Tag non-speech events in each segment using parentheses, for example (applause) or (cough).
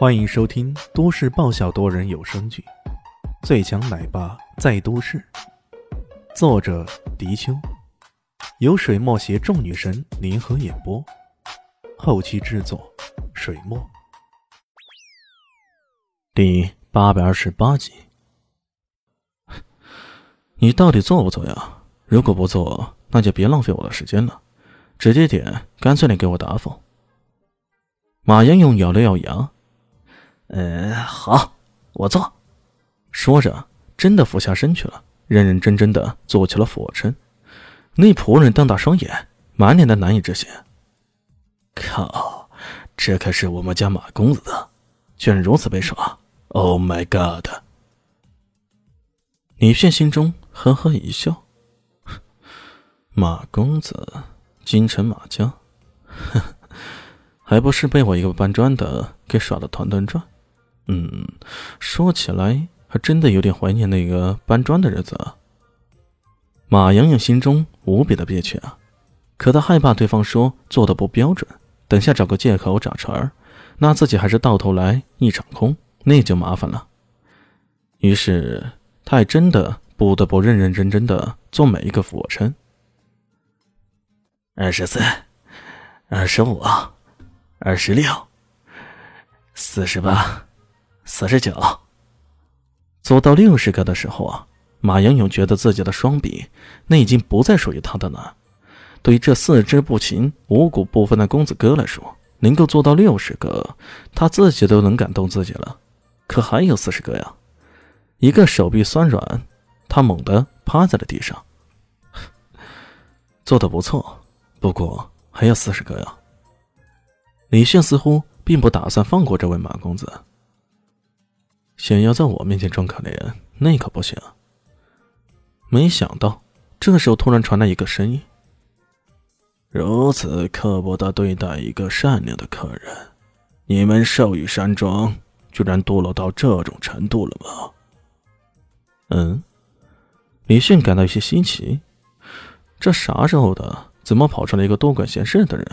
欢迎收听都市爆笑多人有声剧《最强奶爸在都市》，作者：迪秋，由水墨携众女神联合演播，后期制作：水墨。第八百二十八集，你到底做不做呀？如果不做，那就别浪费我的时间了，直接点，干脆点给我答复。马英勇咬了咬牙。嗯，好，我做。说着，真的俯下身去了，认认真真的做起了俯卧撑。那仆人瞪大双眼，满脸的难以置信。靠，这可是我们家马公子的，居然如此被耍！Oh my god！李炫心中呵呵一笑，马公子，京城马家，(laughs) 还不是被我一个搬砖的给耍的团团转？嗯，说起来还真的有点怀念那个搬砖的日子。马洋洋心中无比的憋屈啊，可他害怕对方说做的不标准，等下找个借口找茬儿，那自己还是到头来一场空，那就麻烦了。于是，他还真的不得不认认真真的做每一个俯卧撑。二十四，二十五，二十六，四十八。四十九，做到六十个的时候啊，马英勇觉得自己的双臂那已经不再属于他的了。对于这四肢不勤、五谷不分的公子哥来说，能够做到六十个，他自己都能感动自己了。可还有四十个呀！一个手臂酸软，他猛地趴在了地上。做的不错，不过还有四十个呀。李炫似乎并不打算放过这位马公子。想要在我面前装可怜，那可不行。没想到，这时候突然传来一个声音：“如此刻薄的对待一个善良的客人，你们寿宇山庄居然堕落到这种程度了吗？”嗯，李迅感到有些稀奇，这啥时候的？怎么跑出来一个多管闲事的人？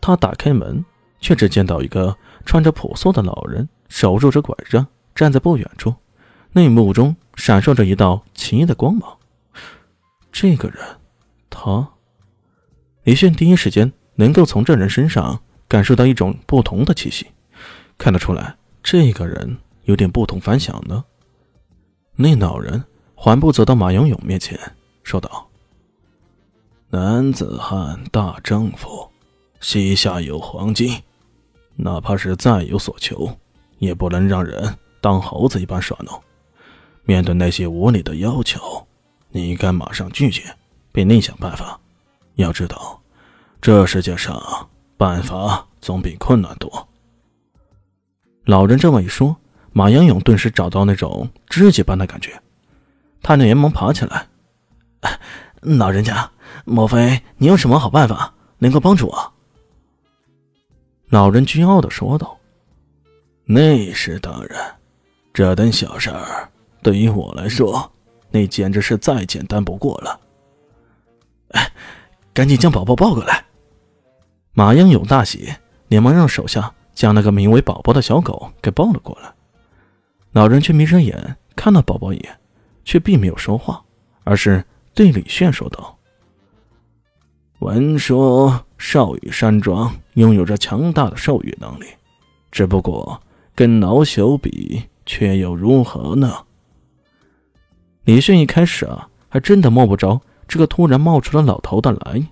他打开门，却只见到一个穿着朴素的老人，手拄着拐杖。站在不远处，那目中闪烁着一道奇异的光芒。这个人，他，李炫第一时间能够从这人身上感受到一种不同的气息，看得出来，这个人有点不同凡响呢。那老人缓步走到马永勇面前，说道：“男子汉大丈夫，膝下有黄金，哪怕是再有所求，也不能让人。”当猴子一般耍弄，面对那些无理的要求，你应该马上拒绝，并另想办法？要知道，这世界上办法总比困难多。老人这么一说，马英勇顿时找到那种知己般的感觉，他连忙爬起来：“ (laughs) 老人家，莫非你有什么好办法能够帮助我？”老人骄傲的说道：“那是当然。”这等小事儿，对于我来说，那简直是再简单不过了。哎，赶紧将宝宝抱过来！马英勇大喜，连忙让手下将那个名为宝宝的小狗给抱了过来。老人却眯着眼看了宝宝一眼，却并没有说话，而是对李炫说道：“闻说少羽山庄拥有着强大的兽羽能力，只不过跟老朽比。”却又如何呢？李迅一开始啊，还真的摸不着这个突然冒出了老头的来意。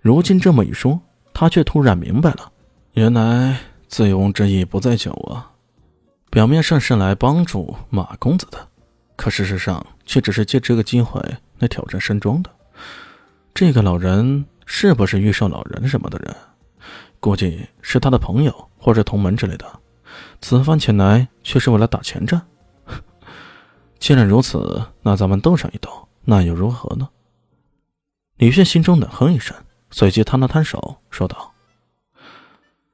如今这么一说，他却突然明白了，原来醉翁之意不在酒啊。表面上是来帮助马公子的，可事实上却只是借这个机会来挑战山庄的。这个老人是不是御兽老人什么的人？估计是他的朋友或者同门之类的。此番前来却是为了打前战。(laughs) 既然如此，那咱们斗上一斗，那又如何呢？李炫心中冷哼一声，随即摊了摊手，说道：“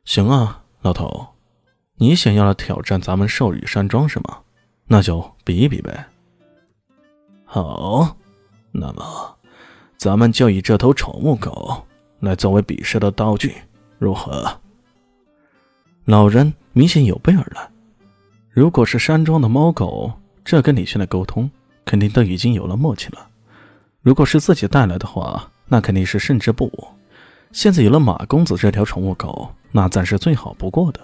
行啊，老头，你想要来挑战咱们寿宇山庄是吗？那就比一比呗。好，那么咱们就以这头宠物狗来作为比试的道具，如何？”老人。明显有备而来。如果是山庄的猫狗，这跟李轩的沟通肯定都已经有了默契了。如果是自己带来的话，那肯定是胜之不武。现在有了马公子这条宠物狗，那暂是最好不过的。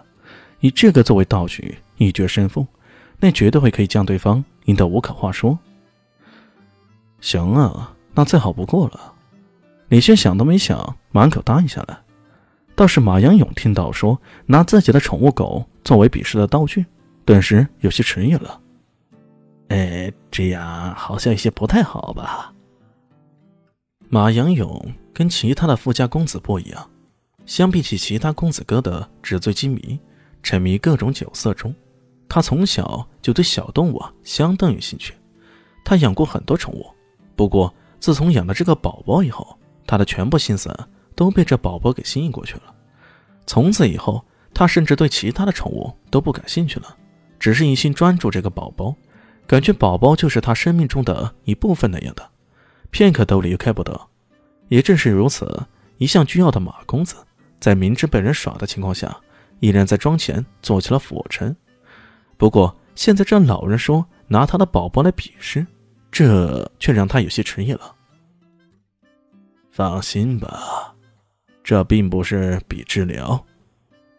以这个作为道具，一决胜负，那绝对会可以将对方赢得无可话说。行啊，那再好不过了。李轩想都没想，满口答应下来。倒是马阳勇听到说拿自己的宠物狗作为比试的道具。顿时有些迟疑了，哎，这样好像有些不太好吧？马阳勇跟其他的富家公子不一样，相比起其他公子哥的纸醉金迷、沉迷各种酒色中，他从小就对小动物相当有兴趣。他养过很多宠物，不过自从养了这个宝宝以后，他的全部心思都被这宝宝给吸引过去了。从此以后，他甚至对其他的宠物都不感兴趣了。只是一心专注这个宝宝，感觉宝宝就是他生命中的一部分那样的，片刻都离开不得。也正是如此，一向倨傲的马公子，在明知被人耍的情况下，依然在庄前做起了俯卧撑。不过现在这老人说拿他的宝宝来比试，这却让他有些迟疑了。放心吧，这并不是比治疗，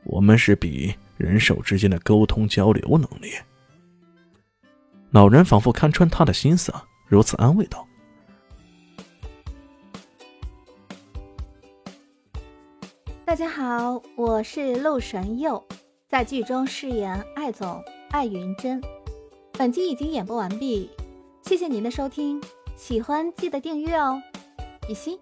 我们是比。人手之间的沟通交流能力，老人仿佛看穿他的心思，如此安慰道：“大家好，我是陆神佑，在剧中饰演艾总艾云珍。本集已经演播完毕，谢谢您的收听，喜欢记得订阅哦，比心。”